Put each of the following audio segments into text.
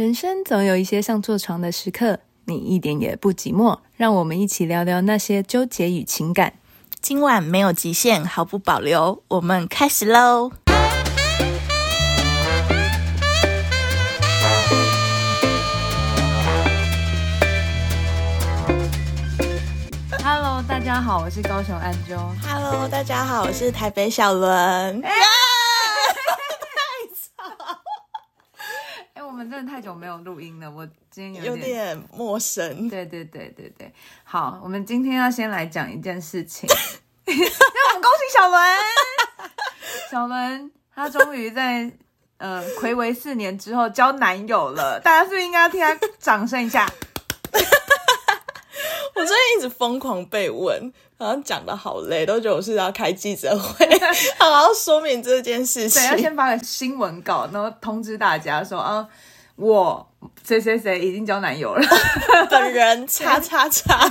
人生总有一些像坐床的时刻，你一点也不寂寞。让我们一起聊聊那些纠结与情感。今晚没有极限，毫不保留，我们开始喽！Hello，大家好，我是高雄安啾。Hello，大家好，我是台北小伦。我们真的太久没有录音了，我今天有点，陌生。对对对对对，好，我们今天要先来讲一件事情，让我们恭喜小伦，小伦他终于在呃睽违四年之后交男友了，大家是不是应该要替他掌声一下？我最近一直疯狂被问。好像讲的好累，都觉得我是要开记者会，好好说明这件事情。对，要先发个新闻稿，然后通知大家说啊，我谁谁谁已经交男友了，本人叉叉叉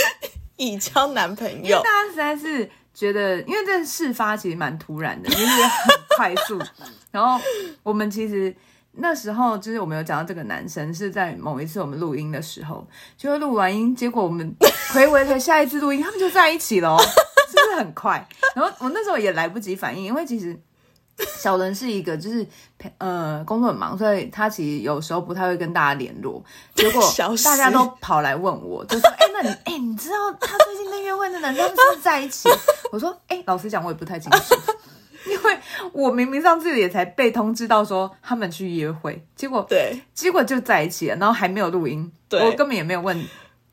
已交男朋友。大家实在是觉得，因为这事发其实蛮突然的，就是很快速。然后我们其实。那时候就是我们有讲到这个男生是在某一次我们录音的时候，就录完音，结果我们回回回下一次录音，他们就在一起了，是不是很快？然后我那时候也来不及反应，因为其实小人是一个就是呃工作很忙，所以他其实有时候不太会跟大家联络。结果 大家都跑来问我，就说：“哎、欸，那你哎、欸，你知道他最近跟约会的男生是不是在一起？” 我说：“哎、欸，老实讲，我也不太清楚。”因为我明明上次也才被通知到说他们去约会，结果对，结果就在一起了，然后还没有录音，我根本也没有问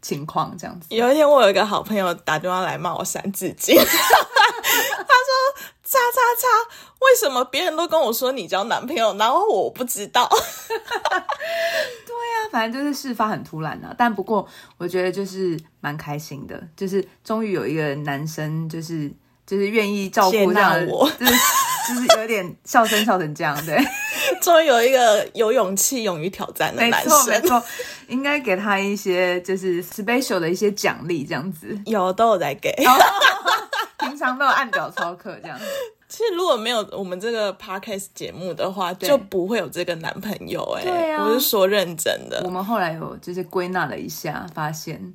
情况，这样子。有一天我有一个好朋友打电话来骂我三字经，他说：“叉叉叉，为什么别人都跟我说你交男朋友，然后我不知道？” 对呀、啊，反正就是事发很突然啊，但不过我觉得就是蛮开心的，就是终于有一个男生就是。就是愿意照顾这样我，就是就是有点笑声笑成这样，对。终于有一个有勇气、勇于挑战的男生，没错，没错，应该给他一些就是 special 的一些奖励，这样子。有都有在给，平常都有按表操课这样。其实如果没有我们这个 podcast 节目的话，就不会有这个男朋友哎、欸。对啊，我是说认真的。我们后来有就是归纳了一下，发现。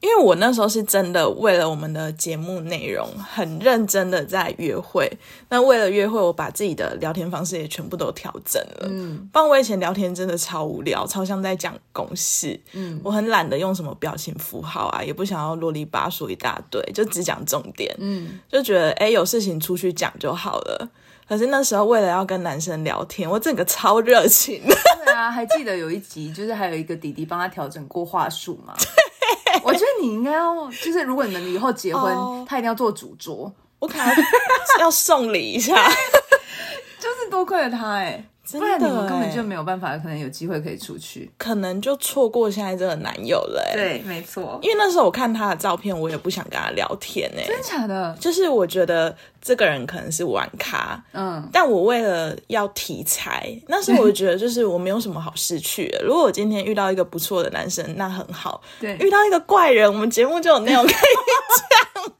因为我那时候是真的为了我们的节目内容很认真的在约会，那为了约会，我把自己的聊天方式也全部都调整了。嗯，不然我以前聊天真的超无聊，超像在讲公式。嗯，我很懒得用什么表情符号啊，也不想要啰里吧嗦一大堆，就只讲重点。嗯，就觉得哎，有事情出去讲就好了。可是那时候为了要跟男生聊天，我整个超热情。对啊，还记得有一集，就是还有一个弟弟帮他调整过话术嘛。我觉得你应该要，就是如果你们以后结婚，oh, 他一定要做主桌，我可能要送礼一下，就是多亏了他哎、欸。不然你们根本就没有办法，可能有机会可以出去，可能就错过现在这个男友了。对，没错。因为那时候我看他的照片，我也不想跟他聊天呢。真的假的？就是我觉得这个人可能是玩咖，嗯。但我为了要题材，那时候我觉得就是我没有什么好失去的。如果我今天遇到一个不错的男生，那很好。对。遇到一个怪人，我们节目就有内容可以讲了。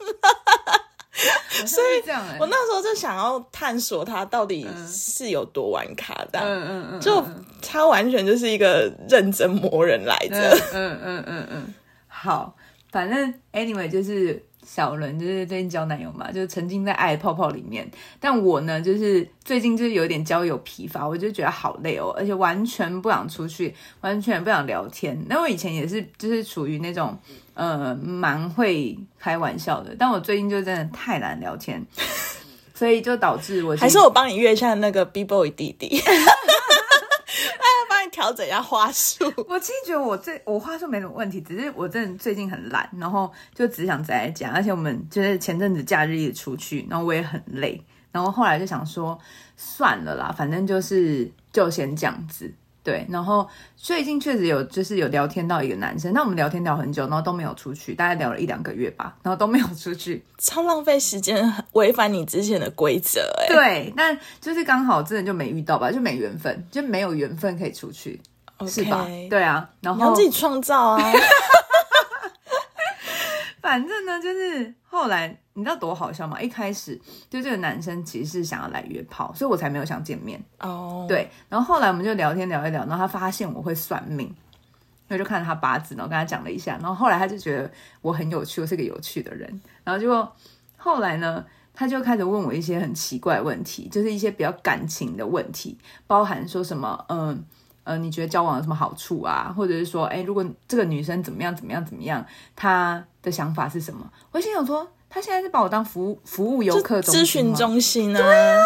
所以这样，我那时候就想要探索他到底是有多玩卡的，嗯嗯嗯，就他完全就是一个认真磨人来着，嗯嗯嗯嗯，好，反正 anyway 就是。小伦就是最近交男友嘛，就是沉浸在爱泡泡里面。但我呢，就是最近就是有点交友疲乏，我就觉得好累哦，而且完全不想出去，完全不想聊天。那我以前也是，就是属于那种呃蛮会开玩笑的，但我最近就真的太难聊天，所以就导致我还是我帮你约一下那个 B boy 弟弟。啊，帮你调整一下话术，我其实觉得我这我话术没什么问题，只是我真的最近很懒，然后就只想宅在家，而且我们就是前阵子假日也出去，然后我也很累，然后后来就想说算了啦，反正就是就先这样子。对，然后最近确实有，就是有聊天到一个男生，那我们聊天聊很久，然后都没有出去，大概聊了一两个月吧，然后都没有出去，超浪费时间，违反你之前的规则哎。对，但就是刚好真的就没遇到吧，就没缘分，就没有缘分可以出去，okay, 是吧？对啊，然后你要自己创造啊。反正呢，就是后来你知道多好笑吗？一开始就这个男生其实是想要来约炮，所以我才没有想见面。哦，oh. 对。然后后来我们就聊天聊一聊，然后他发现我会算命，我就看他八字，然后跟他讲了一下。然后后来他就觉得我很有趣，我是个有趣的人。然后就后来呢，他就开始问我一些很奇怪的问题，就是一些比较感情的问题，包含说什么，嗯。呃，你觉得交往有什么好处啊？或者是说，哎，如果这个女生怎么样怎么样怎么样，她的想法是什么？我心想说，他现在是把我当服务服务游客咨询中心啊。对啊，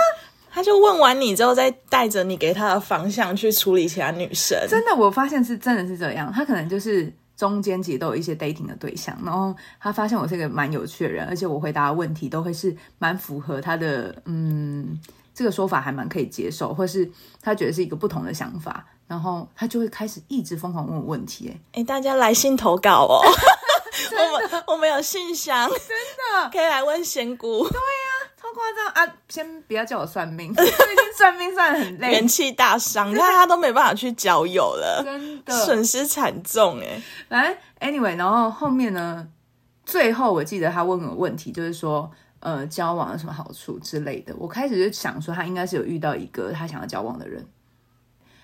他就问完你之后，再带着你给他的方向去处理其他女生。真的，我发现是真的是这样。他可能就是中间其实都有一些 dating 的对象，然后他发现我是一个蛮有趣的人，而且我回答的问题都会是蛮符合他的，嗯，这个说法还蛮可以接受，或是他觉得是一个不同的想法。然后他就会开始一直疯狂问我问题，哎哎，大家来信投稿哦，的 我们我们有信箱，真的 可以来问仙姑。对呀、啊，超夸张啊！先不要叫我算命，最近算命算得很累，元气大伤，你看他都没办法去交友了，真的损失惨重哎。反正 anyway，然后后面呢，最后我记得他问我问题，就是说呃，交往有什么好处之类的。我开始就想说，他应该是有遇到一个他想要交往的人，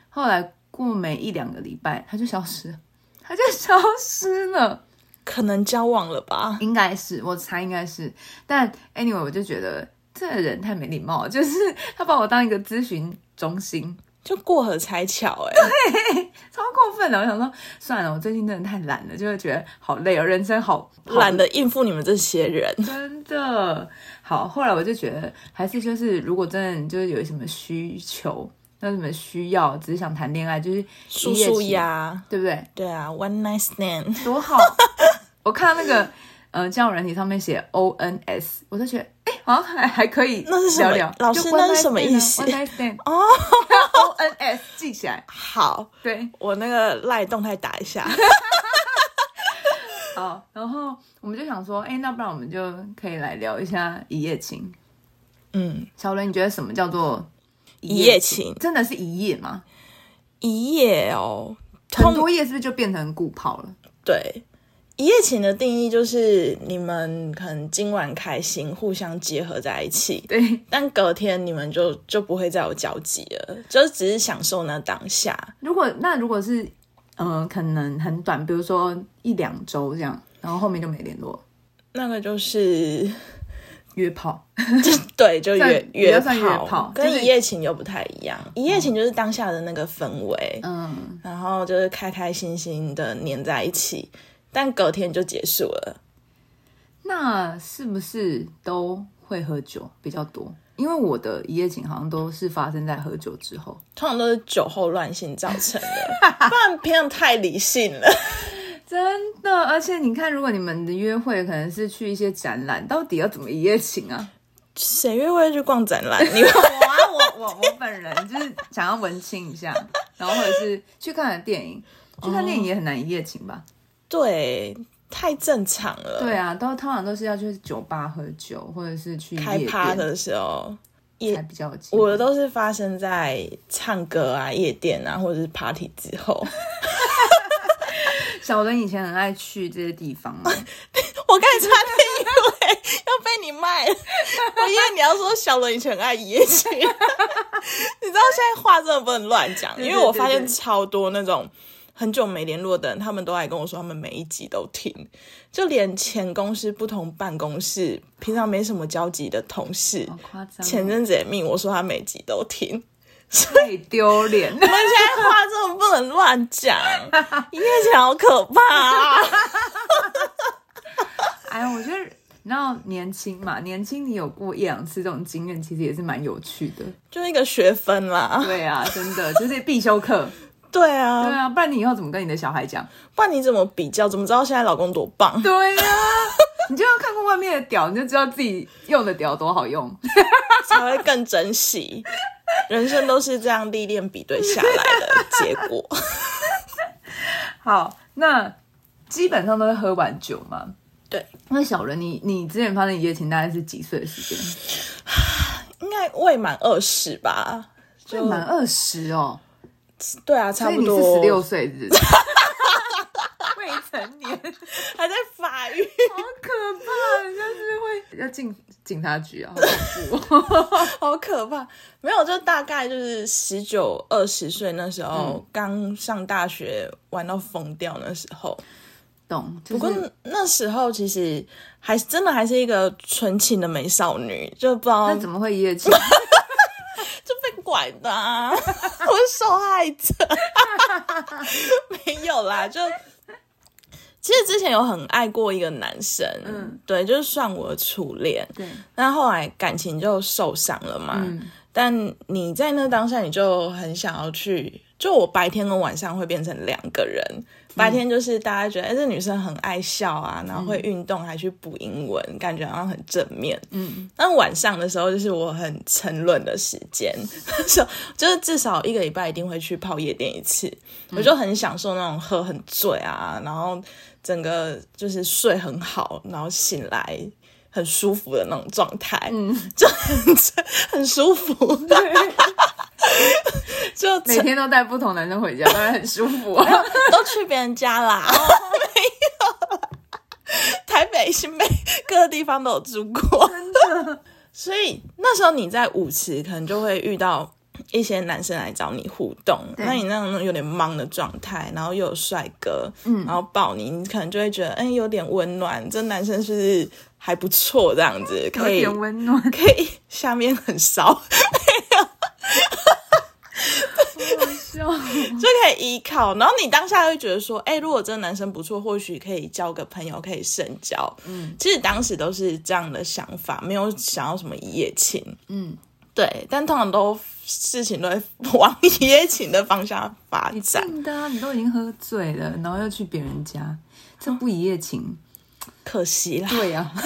后来。过没一两个礼拜，他就消失了，他就消失了，可能交往了吧？应该是，我猜应该是。但 anyway，我就觉得这个人太没礼貌了，就是他把我当一个咨询中心，就过河拆桥，哎，对，超过分的。我想说，算了，我最近真的太懒了，就会觉得好累哦，人生好懒得应付你们这些人，真的好。后来我就觉得，还是就是，如果真的就是有什么需求。那什么需要？只是想谈恋爱，就是舒舒压，对不对？对啊，one night stand 多好！我看到那个呃交友软体上面写 O N S，我就觉得哎，好像还还可以聊聊。那是什么？老师，那是什么意思？One night stand 哦，O N S 记起来。好，对我那个赖动态打一下。好，然后我们就想说，哎，那不然我们就可以来聊一下一夜情。嗯，小伦，你觉得什么叫做？一夜情真的是一夜吗？一夜哦，很多夜是不是就变成固泡了？对，一夜情的定义就是你们可能今晚开心，互相结合在一起，对，但隔天你们就就不会再有交集了，就只是享受那当下。如果那如果是嗯、呃，可能很短，比如说一两周这样，然后后面就没联络，那个就是。约炮，对，就约约炮，跟一夜情又不太一样。一夜情就是当下的那个氛围，嗯，然后就是开开心心的黏在一起，但隔天就结束了。那是不是都会喝酒比较多？因为我的一夜情好像都是发生在喝酒之后，通常都是酒后乱性造成的，不然平常太理性了。真的，而且你看，如果你们的约会可能是去一些展览，到底要怎么一夜情啊？谁约会去逛展览？你我啊，我我我本人就是想要文青一下，然后或者是去看个电影，去看电影也很难一夜情吧？对，太正常了。对啊，都通常都是要去酒吧喝酒，或者是去开趴的时候，也比较。我的都是发生在唱歌啊、夜店啊，或者是 party 之后。小伦以前很爱去这些地方吗？我刚才差点以为要被你卖了，我以为你要说小伦以前很爱一夜情。你知道现在话真的不能乱讲，因为我发现超多那种很久没联络的人，他们都爱跟我说他们每一集都听，就连前公司不同办公室、平常没什么交集的同事，前阵子也命我说他每集都听。太丢脸！你们现在话这么不能乱讲，一夜情好可怕啊！哎呀，我觉得，你知道年轻嘛，年轻你有过一两次这种经验，其实也是蛮有趣的，就是一个学分啦。对啊，真的就是必修课。对啊，对啊，不然你以后怎么跟你的小孩讲？不然你怎么比较？怎么知道现在老公多棒？对呀、啊，你就要看过外面的屌，你就知道自己用的屌多好用，才会更珍惜。人生都是这样历练比对下来的结果。好，那基本上都会喝完酒嘛？对。那小伦，你你之前发生一夜情大概是几岁的时间？应该未满二十吧？未满二十哦。对啊，差不多。所以你是十六岁，是不是？未成年，还在法育，好可怕！人家是会 要进警察局啊？好恐怖，好可怕。没有，就大概就是十九二十岁那时候，刚、嗯、上大学玩到疯掉那时候。懂。就是、不过那时候其实还真的还是一个纯情的美少女，就不知道那怎么会一夜情。就被拐的、啊，我是受害者。没有啦，就其实之前有很爱过一个男生，嗯，对，就是算我的初恋，对。但后来感情就受伤了嘛，嗯。但你在那当下，你就很想要去，就我白天跟晚上会变成两个人。白天就是大家觉得，哎、欸，这女生很爱笑啊，然后会运动，还去补英文，嗯，感觉好像很正面。嗯，但晚上的时候就是我很沉沦的时间，就是至少一个礼拜一定会去泡夜店一次，嗯。我就很享受那种喝很醉啊，然后整个就是睡很好，然后醒来很舒服的那种状态。嗯，就很很舒服。对。就每天都带不同男生回家，当然很舒服啊。都去别人家啦，没有。台北、新北各个地方都有住过，真的。所以那时候你在舞池，可能就会遇到一些男生来找你互动。那你那种有点忙的状态，然后又有帅哥，嗯，然后抱你，你可能就会觉得，哎、欸，有点温暖。这男生是不是还不错？这样子可以温暖，可以下面很骚。就可以依靠，然后你当下会觉得说，哎、欸，如果这个男生不错，或许可以交个朋友，可以深交。嗯，其实当时都是这样的想法，没有想要什么一夜情。嗯，对，但通常都事情都会往一夜情的方向发展。真的、啊，你都已经喝醉了，然后又去别人家，这不一夜情，嗯、可惜啦。对呀、啊，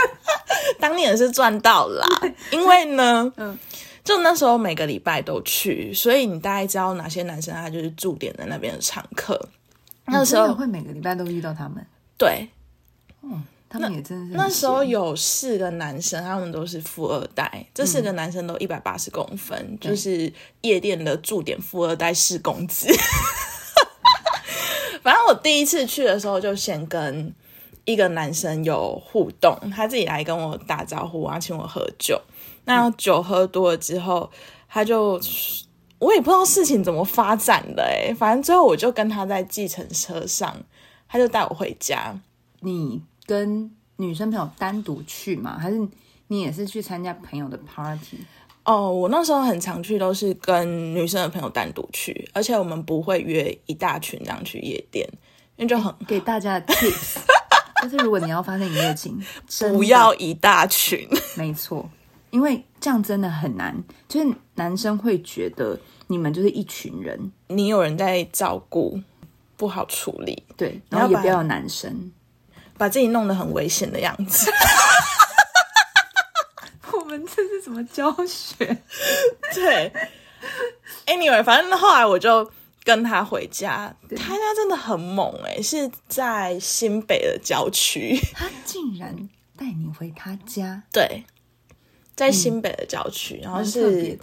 当年是赚到啦，因为呢，嗯。就那时候每个礼拜都去，所以你大概知道哪些男生他就是驻点在那边的常客。那时候会每个礼拜都遇到他们。对，嗯，他们也真的是那。那时候有四个男生，他们都是富二代。这四个男生都一百八十公分，嗯，就是夜店的驻点富二代四公子。反正我第一次去的时候，就先跟一个男生有互动，他自己来跟我打招呼然后，请我喝酒。那酒喝多了之后，他就我也不知道事情怎么发展的哎，反正最后我就跟他在计程车上，他就带我回家。你跟女生朋友单独去吗？还是你也是去参加朋友的 party？哦，我那时候很常去，都是跟女生的朋友单独去，而且我们不会约一大群这样去夜店，因为就很给大家的 tips，就是如果你要发生一夜情，不要一大群，没错。因为这样真的很难，就是男生会觉得你们就是一群人，你有人在照顾，不好处理。对，然后也不要有男生把自己弄得很危险的样子。我们这是什么教学？对，Anyway，反正后来我就跟他回家，他家真的很猛哎、欸，是在新北的郊区。他竟然带你回他家？对。在新北的郊区，嗯，然后是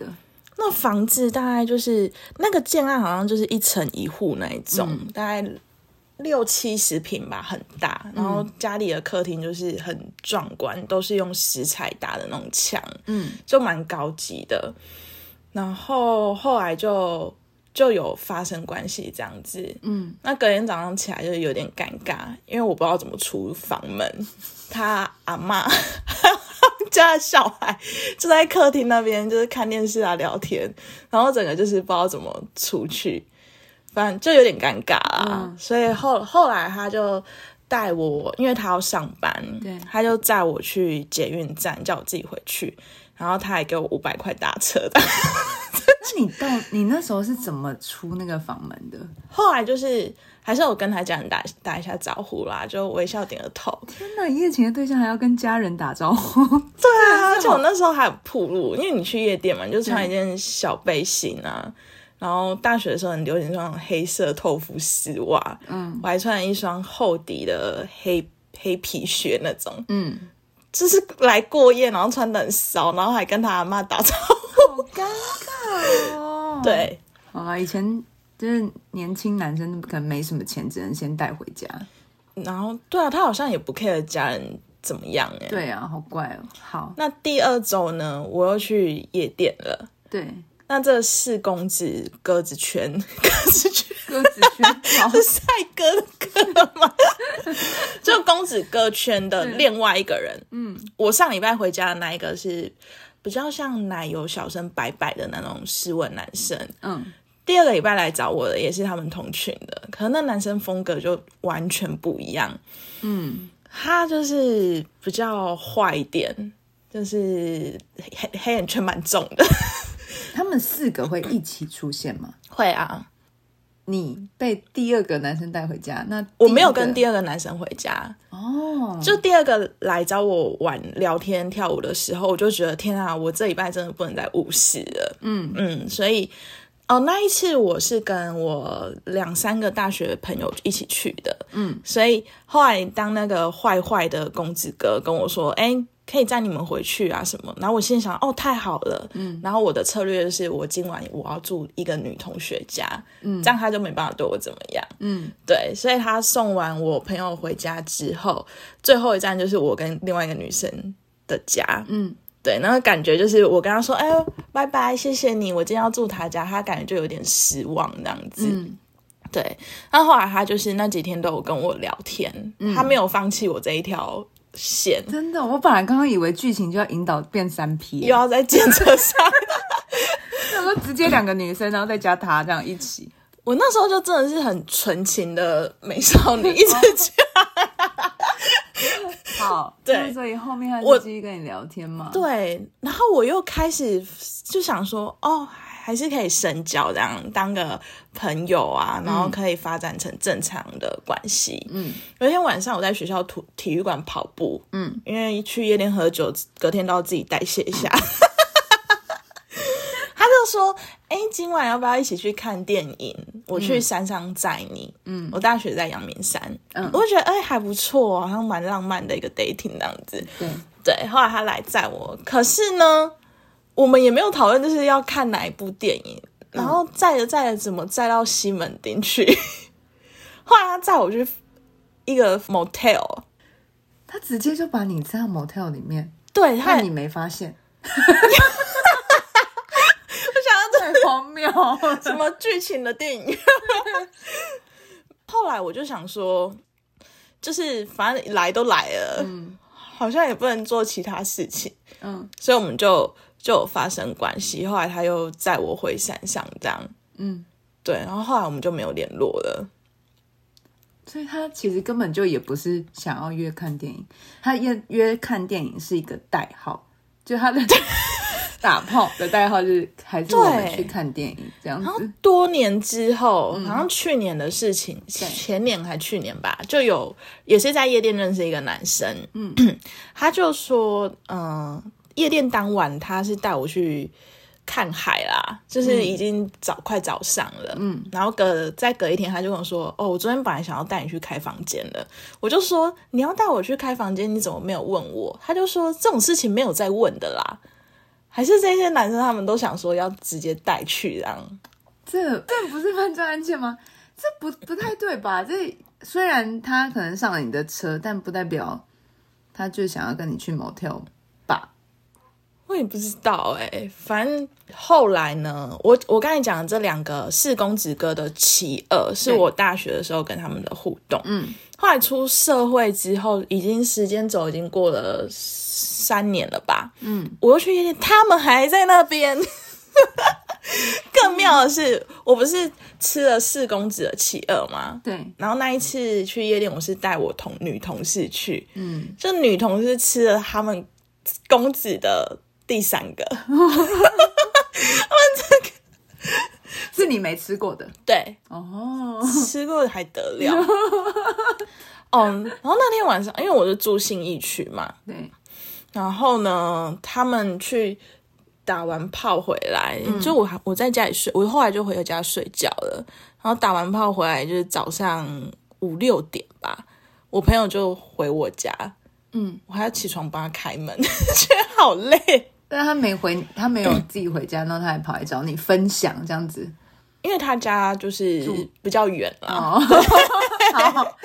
那房子大概就是那个建案，好像就是一层一户那一种，嗯，大概六七十平吧，很大。然后家里的客厅就是很壮观，都是用石材搭的那种墙，嗯，就蛮高级的。然后后来就就有发生关系这样子，嗯，那隔天早上起来就有点尴尬，因为我不知道怎么出房门，他阿妈。家的小孩就在客厅那边，就是看电视啊、聊天，然后整个就是不知道怎么出去，反正就有点尴尬啦。嗯、所以后后来他就带我，因为他要上班，对，他就载我去捷运站，叫我自己回去，然后他还给我五百块打车的。那你到你那时候是怎么出那个房门的？后来就是。还是我跟他家人打打一下招呼啦，就微笑点个头。天哪，一夜情的对象还要跟家人打招呼？对啊，而且我那时候还有铺路，因为你去夜店嘛，你就穿一件小背心啊，然后大学的时候很流行穿黑色透肤丝袜，嗯，我还穿了一双厚底的黑黑皮靴那种，嗯，就是来过夜，然后穿的很骚，然后还跟他阿妈打招呼，好尴尬哦。对，啊，以前。就是年轻男生可能没什么钱，只能先带回家。然后，对啊，他好像也不 care 家人怎么样哎。对啊，好怪哦。好，那第二周呢，我又去夜店了。对，那这四公子鸽子圈，鸽子圈，鸽子圈，是帅哥的歌吗？就公子哥圈的另外一个人。嗯，我上礼拜回家的那一个是比较像奶油小生、白白的那种斯文男生。嗯。第二个礼拜来找我的也是他们同群的，可能那男生风格就完全不一样。嗯，他就是比较坏一点，就是黑黑眼圈蛮重的。他们四个会一起出现吗？会啊。你被第二个男生带回家，那我没有跟第二个男生回家哦。就第二个来找我玩聊天跳舞的时候，我就觉得天啊，我这礼拜真的不能再误事了。嗯嗯，所以。哦，那一次我是跟我两三个大学朋友一起去的，嗯，所以后来当那个坏坏的公子哥跟我说，哎，可以载你们回去啊什么，然后我心里想，哦，太好了，嗯，然后我的策略就是我今晚我要住一个女同学家，嗯，这样他就没办法对我怎么样，嗯，对，所以他送完我朋友回家之后，最后一站就是我跟另外一个女生的家，嗯。对，那个感觉就是我跟他说：“哎呦，拜拜，谢谢你，我今天要住他家。”他感觉就有点失望这样子。嗯、对，那后来他就是那几天都有跟我聊天，嗯、他没有放弃我这一条线。真的，我本来刚刚以为剧情就要引导变三 P，又要在检测上，他说直接两个女生，然后再加他这样一起。我那时候就真的是很纯情的美少女，一直讲。好，对，所以后面他就继续跟你聊天嘛。对，然后我又开始就想说，哦，还是可以深交，这样当个朋友啊，然后可以发展成正常的关系。嗯，有一天晚上我在学校体体育馆跑步，嗯，因为去夜店喝酒，隔天都要自己代谢一下。嗯 他就说：“哎，今晚要不要一起去看电影？我去山上载你。嗯，我大学在阳明山。嗯，我就觉得哎还不错，好像蛮浪漫的一个 dating 这样子。对对。后来他来载我，可是呢，我们也没有讨论就是要看哪一部电影。然后载着载着，怎么载到西门町去？后来他载我去一个 motel，他直接就把你载到 motel 里面。对，他你没发现。” 荒谬，什么剧情的电影？后来我就想说，就是反正来都来了，嗯，好像也不能做其他事情，嗯，所以我们就就发生关系。后来他又载我回山上，这样，嗯，对，然后后来我们就没有联络了。所以他其实根本就也不是想要约看电影，他约约看电影是一个代号，就他的。打炮的代号就是还是我们去看电影这样子。然后多年之后，好像去年的事情，前年还去年吧，就有也是在夜店认识一个男生。嗯，他就说，嗯，夜店当晚他是带我去看海啦，就是已经早快早上了。嗯，然后隔再隔一天，他就跟我说，哦，我昨天本来想要带你去开房间的，我就说你要带我去开房间，你怎么没有问我？他就说这种事情没有再问的啦。还是这些男生他们都想说要直接带去，这样，这这不是犯罪案件吗？这不不太对吧？这虽然他可能上了你的车，但不代表他就想要跟你去 motel 吧？我也不知道哎、欸，反正后来呢，我我刚才讲的这两个四公子哥的其二，是我大学的时候跟他们的互动。嗯，后来出社会之后，已经时间轴已经过了。三年了吧，嗯，我又去夜店，他们还在那边。更妙的是，嗯、我不是吃了四公子的企鹅吗？对。然后那一次去夜店，我是带我同女同事去，嗯，就女同事吃了他们公子的第三个。他们这个是你没吃过的，对，哦，吃过的还得了。哦，然后那天晚上，因为我是住信义区嘛，对。然后呢，他们去打完炮回来，嗯、就我我在家里睡，我后来就回家睡觉了。然后打完炮回来就是早上五六点吧，我朋友就回我家，嗯，我还要起床帮他开门，觉得好累。但他没回，他没有 自己回家，然后他还跑来找你分享这样子。因为他家就是比较远了。哦、好，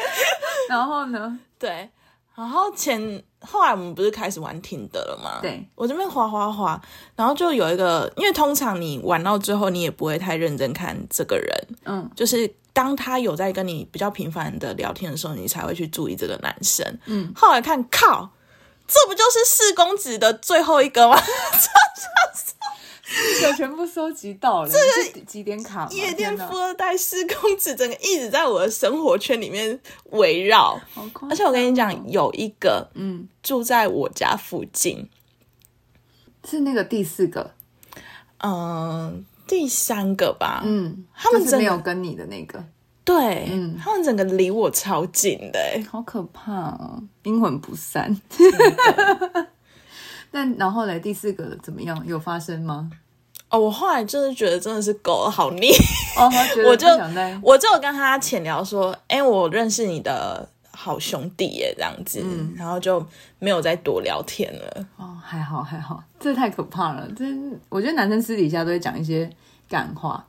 然后呢？对，然后前后来我们不是开始玩 Tinder 了吗？对，我这边滑滑滑，然后就有一个，因为通常你玩到最后，你也不会太认真看这个人，嗯，就是当他有在跟你比较频繁的聊天的时候，你才会去注意这个男生。嗯，后来看，靠，这不就是四公子的最后一个吗？就全部收集到了，这个几点卡？夜店富二代四公子，整个一直在我的生活圈里面围绕。而且我跟你讲，有一个，嗯，住在我家附近，是那个第四个，嗯，第三个吧，嗯，他们真没有跟你的那个，对，嗯，他们整个离我超近的，好可怕哦，阴魂不散。但然后来，第四个怎么样？有发生吗？哦，我后来就是觉得真的是狗好腻，哦，我就我就跟他浅聊说，哎、欸，我认识你的好兄弟耶，这样子，嗯、然后就没有再多聊天了。哦，还好还好，这太可怕了。这我觉得男生私底下都会讲一些干话，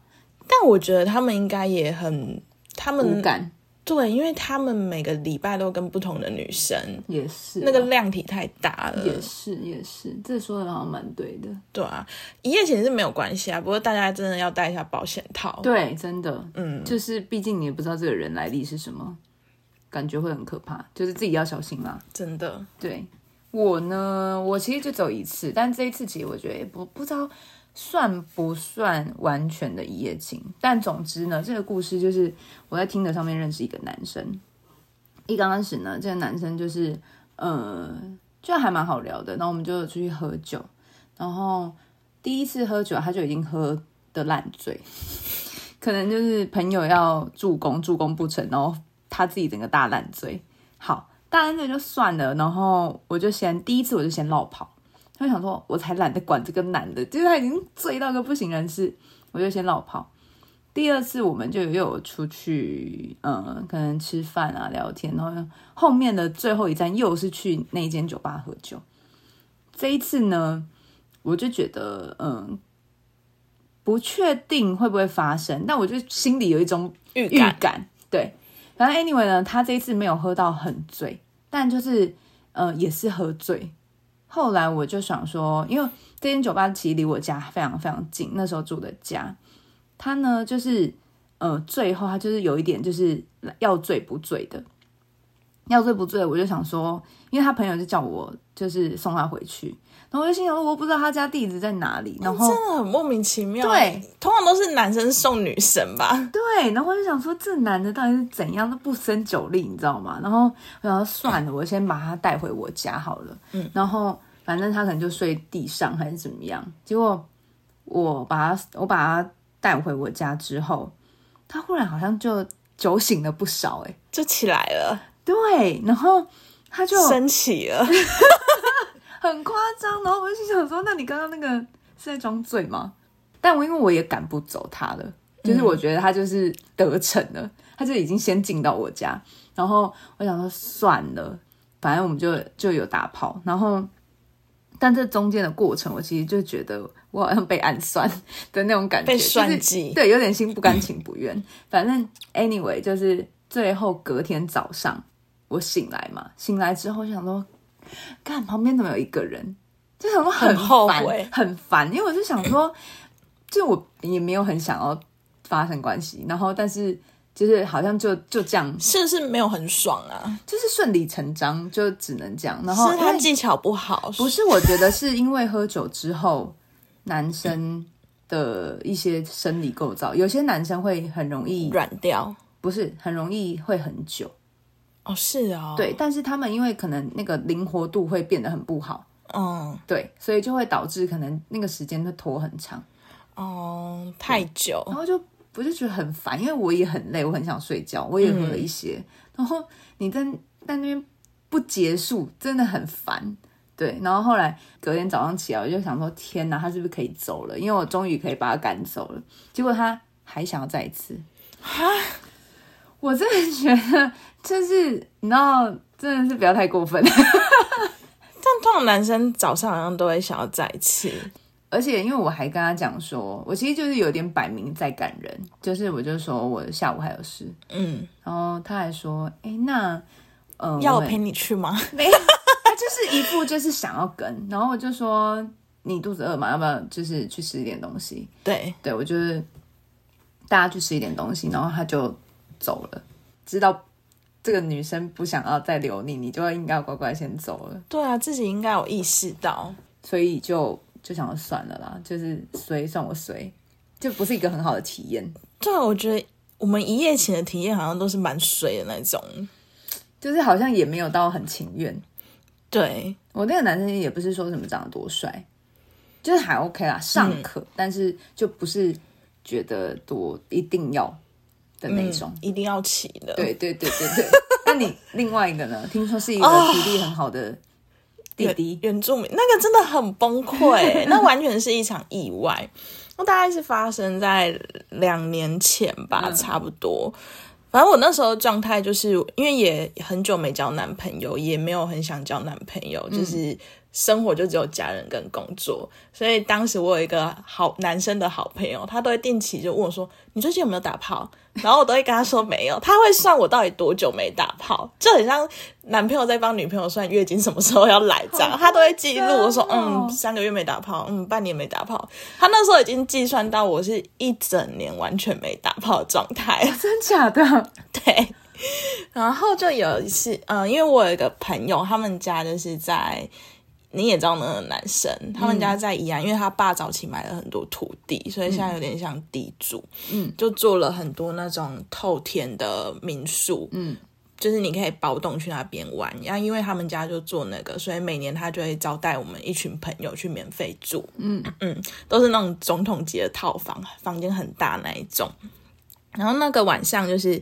但我觉得他们应该也很，他们无感。对，因为他们每个礼拜都跟不同的女生，也是那个量体太大了，也是也是，这说的好像蛮对的。对啊，一夜情是没有关系啊，不过大家真的要带一下保险套。对，真的，嗯，就是毕竟你也不知道这个人来历是什么，感觉会很可怕，就是自己要小心啦。真的，对我呢，我其实就走一次，但这一次其实我觉得也不不知道。算不算完全的一夜情？但总之呢，这个故事就是我在听的上面认识一个男生。一刚开始呢，这个男生就是，呃，就还蛮好聊的。然后我们就出去喝酒，然后第一次喝酒他就已经喝的烂醉，可能就是朋友要助攻，助攻不成，然后他自己整个大烂醉。好，大烂醉就算了，然后我就先第一次我就先落跑。他想说，我才懒得管这个男的，就是他已经醉到个不省人事，我就先落跑。第二次我们就又有出去，嗯，可能吃饭啊、聊天，然后后面的最后一站又是去那一间酒吧喝酒。这一次呢，我就觉得，嗯，不确定会不会发生，但我就心里有一种预感，预感。对，反正 anyway 呢，他这一次没有喝到很醉，但就是，嗯，也是喝醉。后来我就想说，因为这间酒吧其实离我家非常非常近，那时候住的家，他呢就是，呃，最后他就是有一点就是要醉不醉的，要醉不醉，我就想说，因为他朋友就叫我就是送他回去，然后我就心想说，我不知道他家地址在哪里，然后真的很莫名其妙，对，通常都是男生送女生吧，对，然后我就想说，这男的到底是怎样都不生酒力，你知道吗？然后我想说算了，我先把他带回我家好了，嗯，然后。反正他可能就睡地上还是怎么样，结果我把他我把他带回我家之后，他忽然好像就酒醒了不少，欸，哎，就起来了。对，然后他就升起了，很夸张。然后我就想说，那你刚刚那个是在装醉吗？但我因为我也赶不走他了，就是我觉得他就是得逞了，嗯、他就已经先进到我家。然后我想说算了，反正我们就就有打炮，然后。但这中间的过程，我其实就觉得我好像被暗算的那种感觉，被算计，就是，对，有点心不甘情不愿。反正 anyway，就是最后隔天早上我醒来嘛，醒来之后想说，看旁边怎么有一个人，就想说很，很后悔，很烦，因为我就想说，就我也没有很想要发生关系，然后但是。就是好像就就这样，是不是没有很爽啊？就是顺理成章，就只能这样。然后是他技巧不好，不是？我觉得是因为喝酒之后，男生的一些生理构造，有些男生会很容易软掉，不是很容易会很久。哦，是啊、哦，对。但是他们因为可能那个灵活度会变得很不好，嗯，对，所以就会导致可能那个时间会拖很长，哦，太久，然后就。我就觉得很烦，因为我也很累，我很想睡觉，我也喝了一些。嗯、然后你在在那边不结束，真的很烦。对，然后后来隔天早上起来，我就想说：天哪，他是不是可以走了？因为我终于可以把他赶走了。结果他还想要再一次。哈，我真的觉得就是你知道，真的是不要太过分。但通常男生早上好像都会想要再一次。而且因为我还跟他讲说，我其实就是有点摆明在赶人，就是我就说我下午还有事，嗯，然后他还说，哎，那呃，要我陪你去吗？没有，他就是一副就是想要跟，然后我就说你肚子饿吗？要不要就是去吃一点东西？对，对我就是大家去吃一点东西，然后他就走了，知道。这个女生不想要再留你，你就应该要乖乖先走了。对啊，自己应该有意识到，所以就就想要算了啦，就是随算我随，就不是一个很好的体验。对啊，我觉得我们一夜情的体验好像都是蛮水的那种，就是好像也没有到很情愿。对，我那个男生也不是说什么长得多帅，就是还 OK 啦，尚可，嗯，但是就不是觉得多一定要。的那种、嗯、一定要骑的，对对对对对。那你另外一个呢？听说是一个体力很好的 弟弟，哦、原，原住民，那个真的很崩溃，那完全是一场意外。那大概是发生在两年前吧，嗯、差不多。反正我那时候状态就是因为也很久没交男朋友，也没有很想交男朋友，就是。生活就只有家人跟工作，所以当时我有一个好男生的好朋友，他都会定期就问我说：“你最近有没有打炮？”然后我都会跟他说没有，他会算我到底多久没打炮，就很像男朋友在帮女朋友算月经什么时候要来这样，他都会记录。我说：“嗯，三个月没打炮，嗯，半年没打炮。”他那时候已经计算到我是一整年完全没打炮的状态，真假的？对。然后就有一次，嗯、呃，因为我有一个朋友，他们家就是在。你也知道那个男生，他们家在宜安，嗯、因为他爸早期买了很多土地，所以现在有点像地主，嗯，就做了很多那种透天的民宿，嗯，就是你可以包栋去那边玩。然后因为他们家就做那个，所以每年他就会招待我们一群朋友去免费住，嗯嗯，都是那种总统级的套房，房间很大那一种。然后那个晚上就是。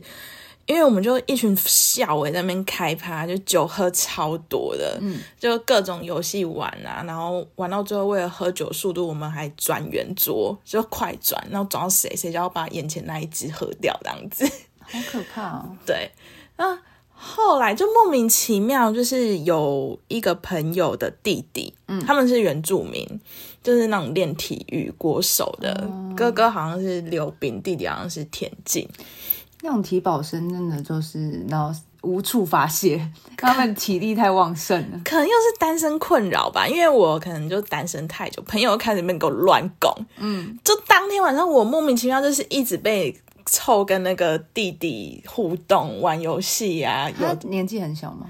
因为我们就一群小伟在那边开趴，就酒喝超多的，嗯，就各种游戏玩啊，然后玩到最后为了喝酒速度，我们还转圆桌，就快转，然后转到谁谁就要把眼前那一只喝掉，这样子，好可怕哦。对，那后来就莫名其妙，就是有一个朋友的弟弟，嗯，他们是原住民，就是那种练体育国手的，嗯，哥哥好像是溜冰，弟弟好像是田径。那种体保生真的就是然后无处发泄，他们体力太旺盛了，可能又是单身困扰吧。因为我可能就单身太久，朋友又开始给我乱拱，嗯，就当天晚上我莫名其妙就是一直被凑跟那个弟弟互动玩游戏啊。有年纪很小吗？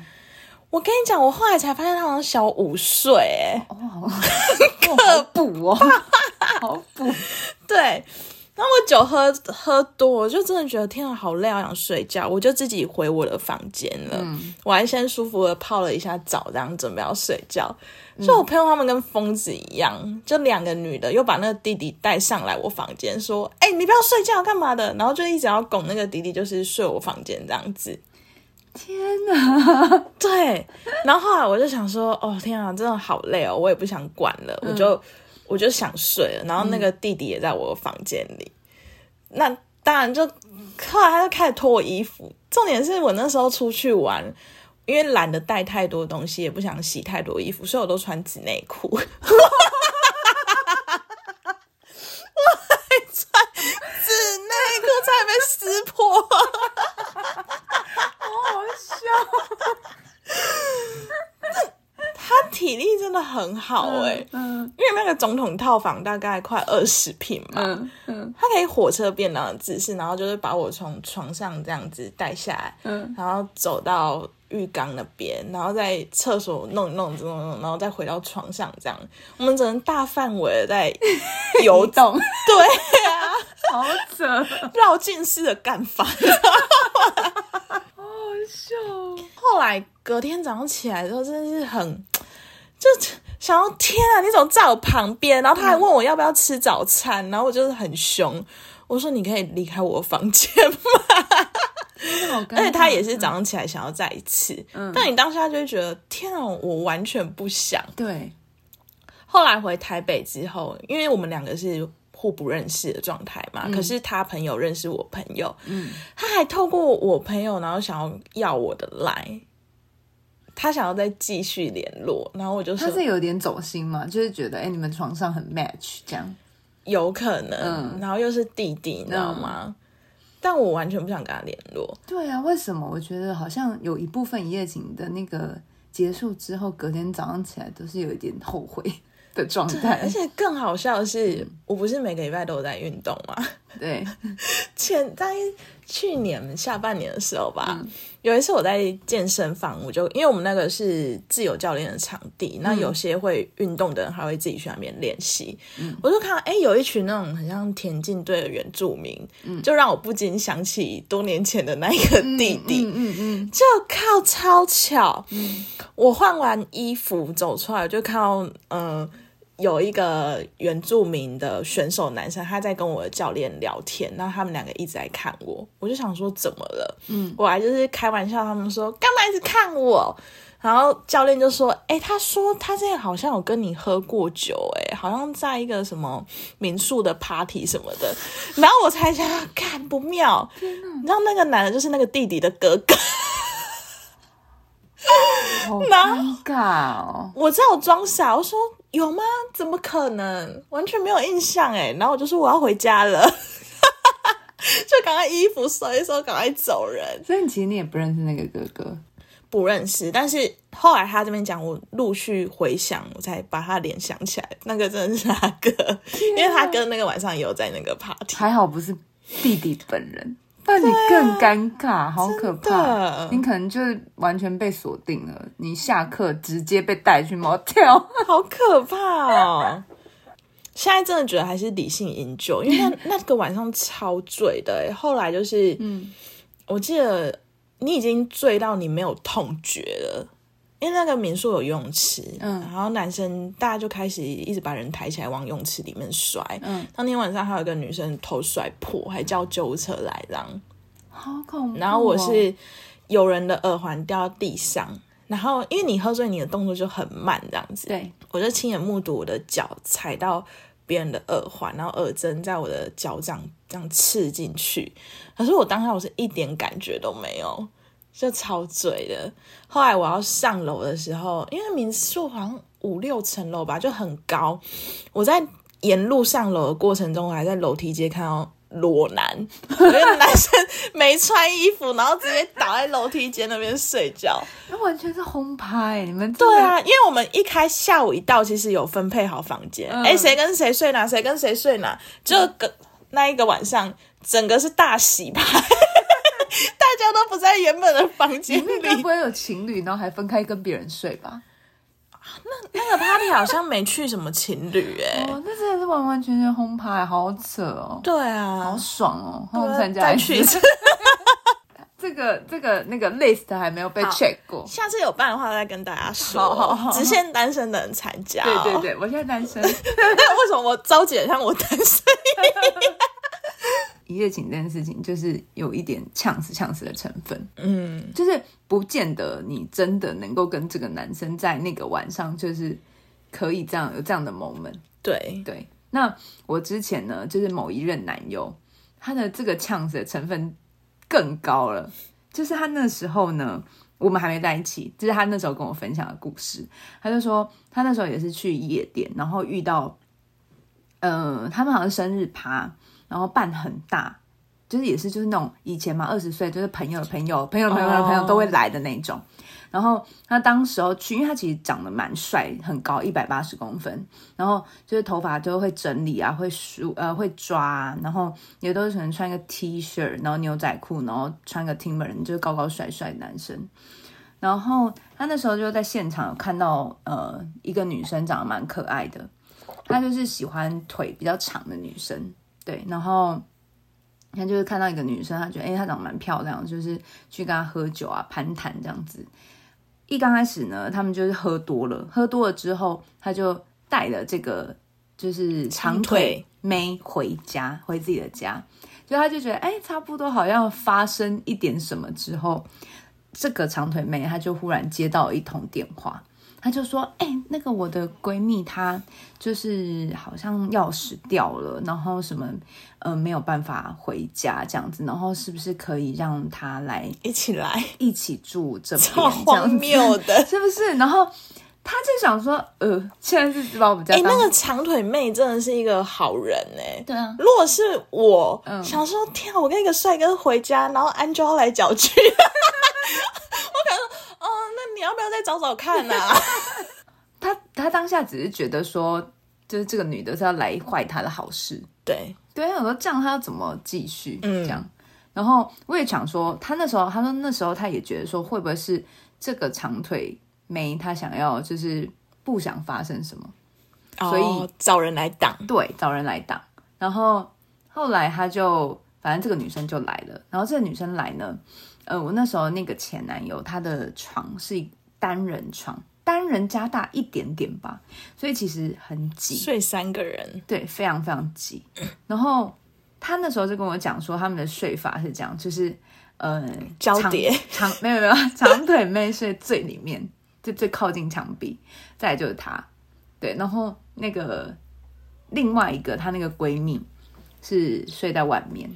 我跟你讲，我后来才发现他好像小五岁，哎，哦，好可怖哦，好补，对。然后我酒喝喝多，我就真的觉得天啊，好累，好想睡觉，我就自己回我的房间了。嗯、我还先舒服的泡了一下澡，然后准备要睡觉。就我朋友他们跟疯子一样，就两个女的又把那个弟弟带上来我房间，说：“哎、欸，你不要睡觉干嘛的？”然后就一直要拱那个弟弟，就是睡我房间这样子。天哪，对。然后后来我就想说：“哦，天啊，真的好累哦，我也不想管了。嗯”我就。我就想睡了，然后那个弟弟也在我房间里，嗯、那当然就后来他就开始脱我衣服。重点是我那时候出去玩，因为懒得带太多东西，也不想洗太多衣服，所以我都穿纸内裤。我还穿纸内裤，才被撕破，好好笑。他体力真的很好哎、欸，嗯，嗯，因为那个总统套房大概快二十平嘛，嗯，嗯，他可以火车便当的姿势，然后就是把我从床上这样子带下来，嗯，然后走到浴缸那边，然后在厕所弄一弄弄弄，然后再回到床上这样，我们只能大范围的在游 动，对啊，好扯，绕境式的干法，好好笑。后来隔天早上起来的时候，真的是很。就想要天啊！你怎么在我旁边？然后他还问我要不要吃早餐，然后我就是很凶，我说你可以离开我房间吗？而且他也是早上起来想要再一次，嗯、但你当下就会觉得天啊，我完全不想。对。后来回台北之后，因为我们两个是互不认识的状态嘛，嗯、可是他朋友认识我朋友，嗯，他还透过我朋友，然后想要要我的 line。他想要再继续联络，然后我就说他是有点走心嘛，就是觉得哎、欸，你们床上很 match 这样，有可能，嗯、然后又是弟弟，你知道吗？嗯、但我完全不想跟他联络。对啊，为什么？我觉得好像有一部分一夜情的那个结束之后，隔天早上起来都是有一点后悔的状态，而且更好笑的是，嗯、我不是每个礼拜都有在运动嘛？对，前在去年下半年的时候吧，嗯、有一次我在健身房，我就因为我们那个是自由教练的场地，那有些会运动的人还会自己去那边练习。嗯、我就看到哎、欸，有一群那种很像田径队的原住民，嗯、就让我不禁想起多年前的那一个弟弟。嗯嗯，嗯嗯就靠超巧，嗯、我换完衣服走出来，就看到嗯。呃有一个原住民的选手男生，他在跟我的教练聊天，然后他们两个一直在看我，我就想说怎么了？嗯，我还就是开玩笑，他们说干嘛一直看我？然后教练就说：“哎、欸，他说他之前好像有跟你喝过酒、欸，哎，好像在一个什么民宿的 party 什么的。”然后我才想，看不妙，你知道那个男的就是那个弟弟的哥哥。好尴尬哦！我知道我装傻，我说有吗？怎么可能？完全没有印象哎。然后我就说我要回家了，就赶快衣服收一收，赶快走人。所以其实你也不认识那个哥哥，不认识。但是后来他这边讲，我陆续回想，我才把他联想起来，那个真的是他哥，啊、因为他哥那个晚上也有在那个 party，还好不是弟弟本人。那你更尴尬，啊、好可怕！你可能就完全被锁定了，你下课直接被带去 motel，好可怕哦！现在真的觉得还是理性饮酒，因为那 那个晚上超醉的。后来就是，嗯，我记得你已经醉到你没有痛觉了。因为那个民宿有游泳池，嗯，然后男生大家就开始一直把人抬起来往泳池里面摔，嗯，当天晚上还有一个女生头摔破，还叫救护车来，这样，好恐怖哦。然后我是有人的耳环掉到地上，然后因为你喝醉，你的动作就很慢，这样子，对，我就亲眼目睹我的脚踩到别人的耳环，然后耳针在我的脚掌这样刺进去，可是我当下我是一点感觉都没有。就超醉的。后来我要上楼的时候，因为民宿好像五六层楼吧，就很高。我在沿路上楼的过程中，我还在楼梯间看到裸男，有一个男生没穿衣服，然后直接倒在楼梯间那边睡觉。那完全是轰趴！你们对啊，因为我们一开下午一到，其实有分配好房间，哎、嗯，谁跟谁睡哪，谁跟谁睡哪，就个那一个晚上，整个是大洗牌。大家都不在原本的房间里，该不会有情侣，然后还分开跟别人睡吧？那那个 party 好像没去什么情侣哎、欸，哦，那真的是完完全全轰趴，好扯哦！对啊，好爽哦！我们参加一次。这个这个那个 list 还没有被 check 过，下次有办的话再跟大家说。好好好，只限单身的人参加、哦。对对对，我现在单身。为什么我着急像我单身？一夜情这件事情就是有一点呛死呛死的成分，嗯，就是不见得你真的能够跟这个男生在那个晚上就是可以这样有这样的 moment。对对，那我之前呢，就是某一任男友，他的这个呛死的成分更高了，就是他那时候呢，我们还没在一起，就是他那时候跟我分享的故事，他就说他那时候也是去夜店，然后遇到，嗯、呃，他们好像生日趴。然后办很大，就是也是就是那种以前嘛，二十岁就是朋友的朋友、朋友的朋友的朋友都会来的那种。Oh. 然后他当时候去，因为他其实长得蛮帅，很高，一百八十公分。然后就是头发就会整理啊，会梳呃会抓，然后也都是可能穿一个 T 恤，然后牛仔裤，然后穿个 Timberland，就是高高帅帅的男生。然后他那时候就在现场有看到呃一个女生长得蛮可爱的，他就是喜欢腿比较长的女生。对，然后他就是看到一个女生，他觉得哎，她长得蛮漂亮，就是去跟她喝酒啊，攀谈这样子。一刚开始呢，他们就是喝多了，喝多了之后，他就带了这个就是长腿妹回家，回自己的家。就他就觉得哎，差不多好像发生一点什么之后，这个长腿妹她就忽然接到一通电话，她就说：“哎、欸，那个我的闺蜜她就是好像钥匙掉了，然后什么呃没有办法回家这样子，然后是不是可以让她来一起来一起住这边？超荒谬的，是不是？然后他就想说，呃，现在是把我们家哎、欸，那个长腿妹真的是一个好人哎、欸。对啊，如果是我、嗯、想说，天啊，我跟一个帅哥回家，然后安就要来搅局。” 你要不要再找找看呢、啊？他他当下只是觉得说，就是这个女的是要来坏他的好事。对对，我说这样他要怎么继续？嗯，这样。然后我也想说，他那时候他说那时候他也觉得说，会不会是这个长腿妹他想要就是不想发生什么，哦、所以找人来挡。对，找人来挡。然后后来他就反正这个女生就来了。然后这个女生来呢。呃，我那时候那个前男友，他的床是单人床，单人加大一点点吧，所以其实很挤，睡三个人，对，非常非常挤。然后他那时候就跟我讲说，他们的睡法是这样，就是呃，交叠，长没有没有长腿妹睡最里面，就最靠近墙壁，再来就是他，对，然后那个另外一个她那个闺蜜是睡在外面。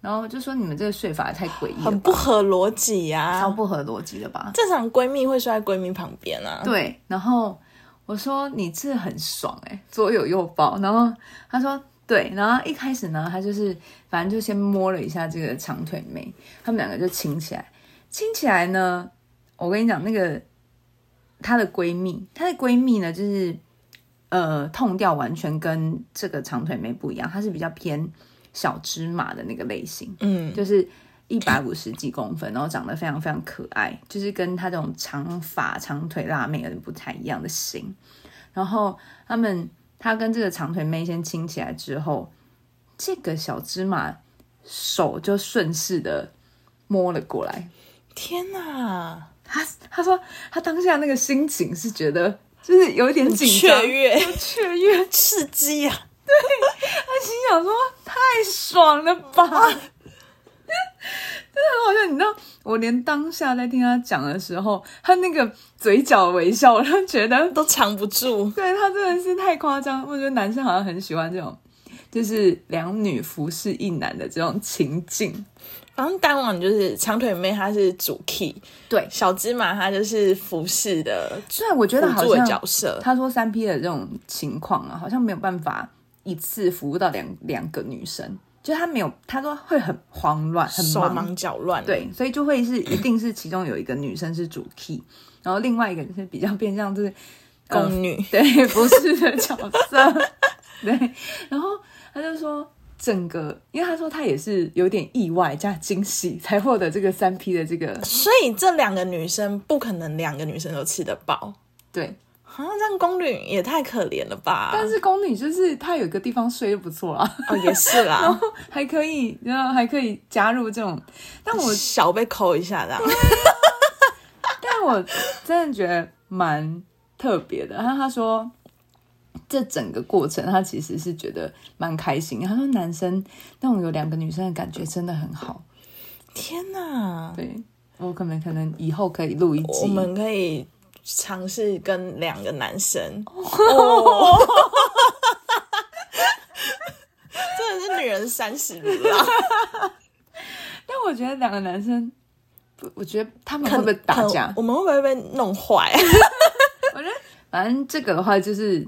然后就说你们这个睡法太诡异了，很不合逻辑呀、啊，超不合逻辑的吧？正常闺蜜会睡在闺蜜旁边啊。对，然后我说你这很爽哎、欸，左有右抱。然后她说对，然后一开始呢，她就是反正就先摸了一下这个长腿妹，他们两个就亲起来，亲起来呢，我跟你讲那个她的闺蜜，她的闺蜜呢就是呃痛调完全跟这个长腿妹不一样，她是比较偏。小芝麻的那个类型，嗯，就是一百五十几公分，然后长得非常非常可爱，就是跟她这种长发长腿辣妹有点不太一样的型。然后他们，她跟这个长腿妹先亲起来之后，这个小芝麻手就顺势的摸了过来。天哪！他他说他当下那个心情是觉得就是有一点紧张、雀跃、雀跃、刺激啊。对，他心想说太爽了吧，真的很好笑。你知道，我连当下在听他讲的时候，他那个嘴角微笑，我都觉得 都藏不住。对，他真的是太夸张。我觉得男生好像很喜欢这种，就是两女服侍一男的这种情境。然后当晚就是长腿妹，她是主 key，对，小芝麻她就是服侍的，虽然我觉得好像角色。他说三 P 的这种情况啊，好像没有办法。一次服务到两两个女生，就他没有，他说会很慌乱，很手忙脚乱，对，所以就会是一定是其中有一个女生是主 key，然后另外一个就是比较偏向就是宫女，呃、对，不是的角色，对，然后他就说整个，因为他说他也是有点意外加惊喜才获得这个三 P 的这个，所以这两个女生不可能两个女生都吃得饱，对。啊，这样宫女也太可怜了吧！但是宫女就是她有个地方睡就不错啦。哦，也是啦，然后还可以，然后还可以加入这种，但我小被抠一下的。但我真的觉得蛮特别的。然后他说，这整个过程他其实是觉得蛮开心。他说，男生那种有两个女生的感觉真的很好。天哪！对，我可能可能以后可以录一集，我们可以。尝试跟两个男生，哦，真的是女人三十路啦。但我觉得两个男生，我觉得他们会不会打架？我们会不会被弄坏？我觉得反正这个的话，就是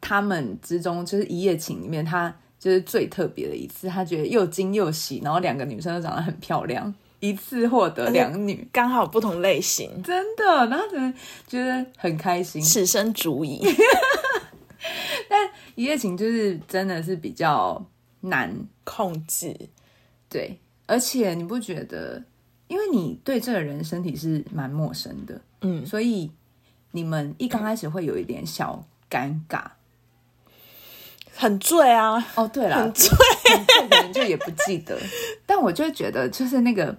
他们之中，就是一夜情里面，他就是最特别的一次。他觉得又惊又喜，然后两个女生都长得很漂亮。一次获得两女，刚好不同类型，真的，然后觉得很开心，此生足矣。但一夜情就是真的是比较难控制，对，而且你不觉得，因为你对这个人身体是蛮陌生的，嗯，所以你们一刚开始会有一点小尴尬，很醉啊，哦，对了，很醉。可能就也不记得，但我就会觉得，就是那个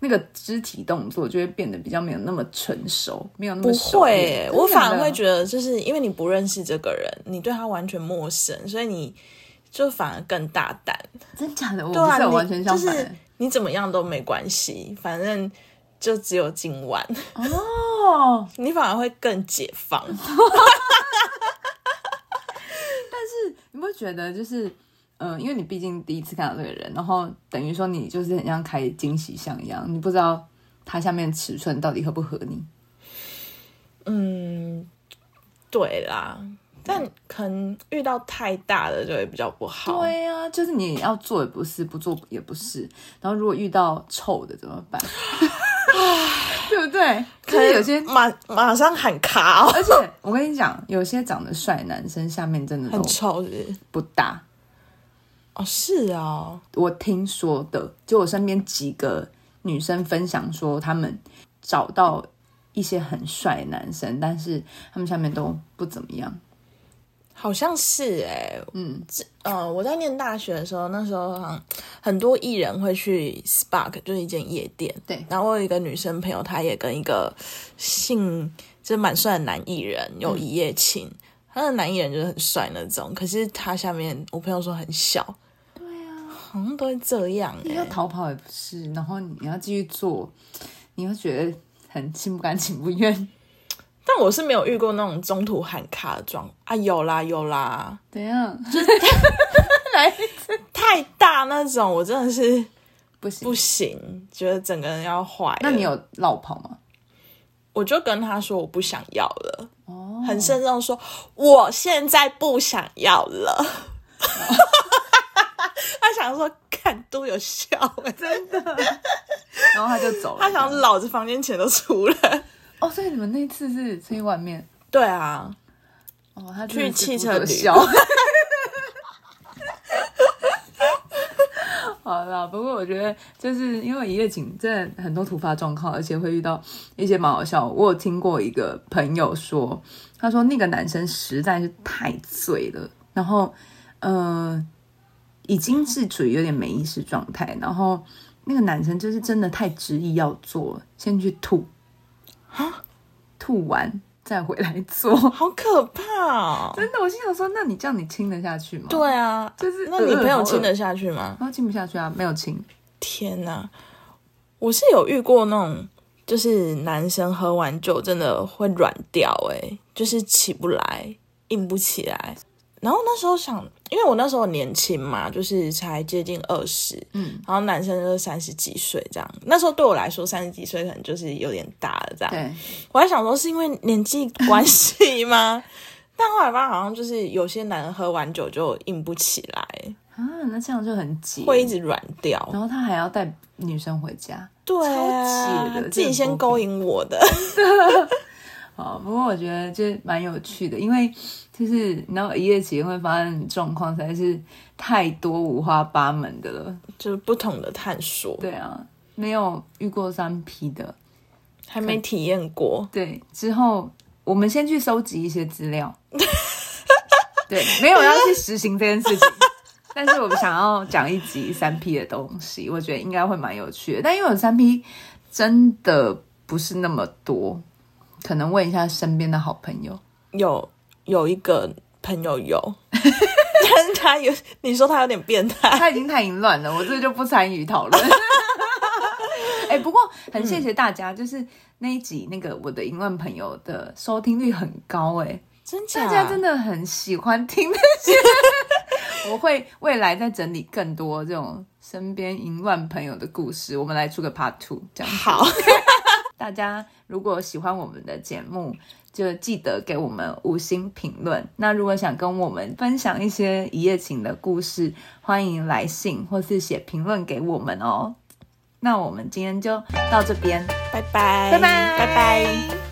那个肢体动作就会变得比较没有那么成熟，没有那么熟。不会，我反而会觉得，就是因为你不认识这个人，你对他完全陌生，所以你就反而更大胆。真假的？我不是完全相反，就是你怎么样都没关系，反正。就只有今晚哦，你反而会更解放。你不会觉得就是，嗯、呃，因为你毕竟第一次看到这个人，然后等于说你就是很像开惊喜箱一样，你不知道他下面尺寸到底合不合你。嗯，对啦。但可能遇到太大的就会比较不好。对呀、啊，就是你要做也不是，不做也不是。然后如果遇到臭的怎么办？对不对？可是有些马马上喊卡哦。而且我跟你讲，有些长得帅男生下面真的很丑是不大。哦，是啊、哦，我听说的，就我身边几个女生分享说，他们找到一些很帅男生，但是他们下面都不怎么样。好像是哎、欸，嗯，呃，我在念大学的时候，那时候好像很多艺人会去 Spark，就是一间夜店。对，然后我有一个女生朋友，她也跟一个姓就是蛮帅的男艺人有一夜情。嗯、他的男艺人就是很帅那种，可是他下面我朋友说很小。对啊，好像都会这样、欸。你要逃跑也不是，然后你要继续做，你会觉得很心不甘情不愿。但我是没有遇过那种中途喊卡的状啊，有啦有啦，怎样？就 是来一次太大那种，我真的是不行不行，觉得整个人要坏。那你有落跑吗？我就跟他说我不想要了，哦，很慎重说我现在不想要了。哦、他想说看都有效，真的，然后他就走了。他想老子房间钱都出了。哦，所以你们那次是吃碗面？对啊，哦，他去汽车旅。好了，不过我觉得就是因为一夜情，真的很多突发状况，而且会遇到一些蛮好笑。我有听过一个朋友说，他说那个男生实在是太醉了，然后呃，已经是处于有点没意识状态，然后那个男生就是真的太执意要做，先去吐。啊！吐完再回来做，好可怕哦！真的，我心想说，那你这样你亲得下去吗？对啊，就是那你朋友亲得下去吗？他亲不下去啊，没有亲。天哪！我是有遇过那种，就是男生喝完酒真的会软掉，诶，就是起不来，硬不起来。然后那时候想，因为我那时候年轻嘛，就是才接近二十，嗯，然后男生就是三十几岁这样。那时候对我来说，三十几岁可能就是有点大了这样。对，我还想说是因为年纪关系吗？但后来发现好像就是有些男人喝完酒就硬不起来啊，那这样就很挤，会一直软掉。然后他还要带女生回家，对啊，超挤的，自己先勾引我的。我觉得就蛮有趣的，因为就是你知道一夜情会发生状况实在是太多五花八门的了，就是不同的探索。对啊，没有遇过三 P 的，还没体验过。对，之后我们先去收集一些资料。对，没有要去实行这件事情，但是我们想要讲一集三 P 的东西，我觉得应该会蛮有趣的。但因为我三 P 真的不是那么多。可能问一下身边的好朋友，有有一个朋友有，但是他有你说他有点变态，他已经太淫乱了，我这就不参与讨论。哎、欸，不过很谢谢大家，嗯、就是那一集那个我的淫乱朋友的收听率很高，哎，真假？大家真的很喜欢听那些，我会未来再整理更多这种身边淫乱朋友的故事，我们来出个 Part Two，这样好。大家如果喜欢我们的节目，就记得给我们五星评论。那如果想跟我们分享一些一夜情的故事，欢迎来信或是写评论给我们哦。那我们今天就到这边，拜拜，拜拜，拜拜。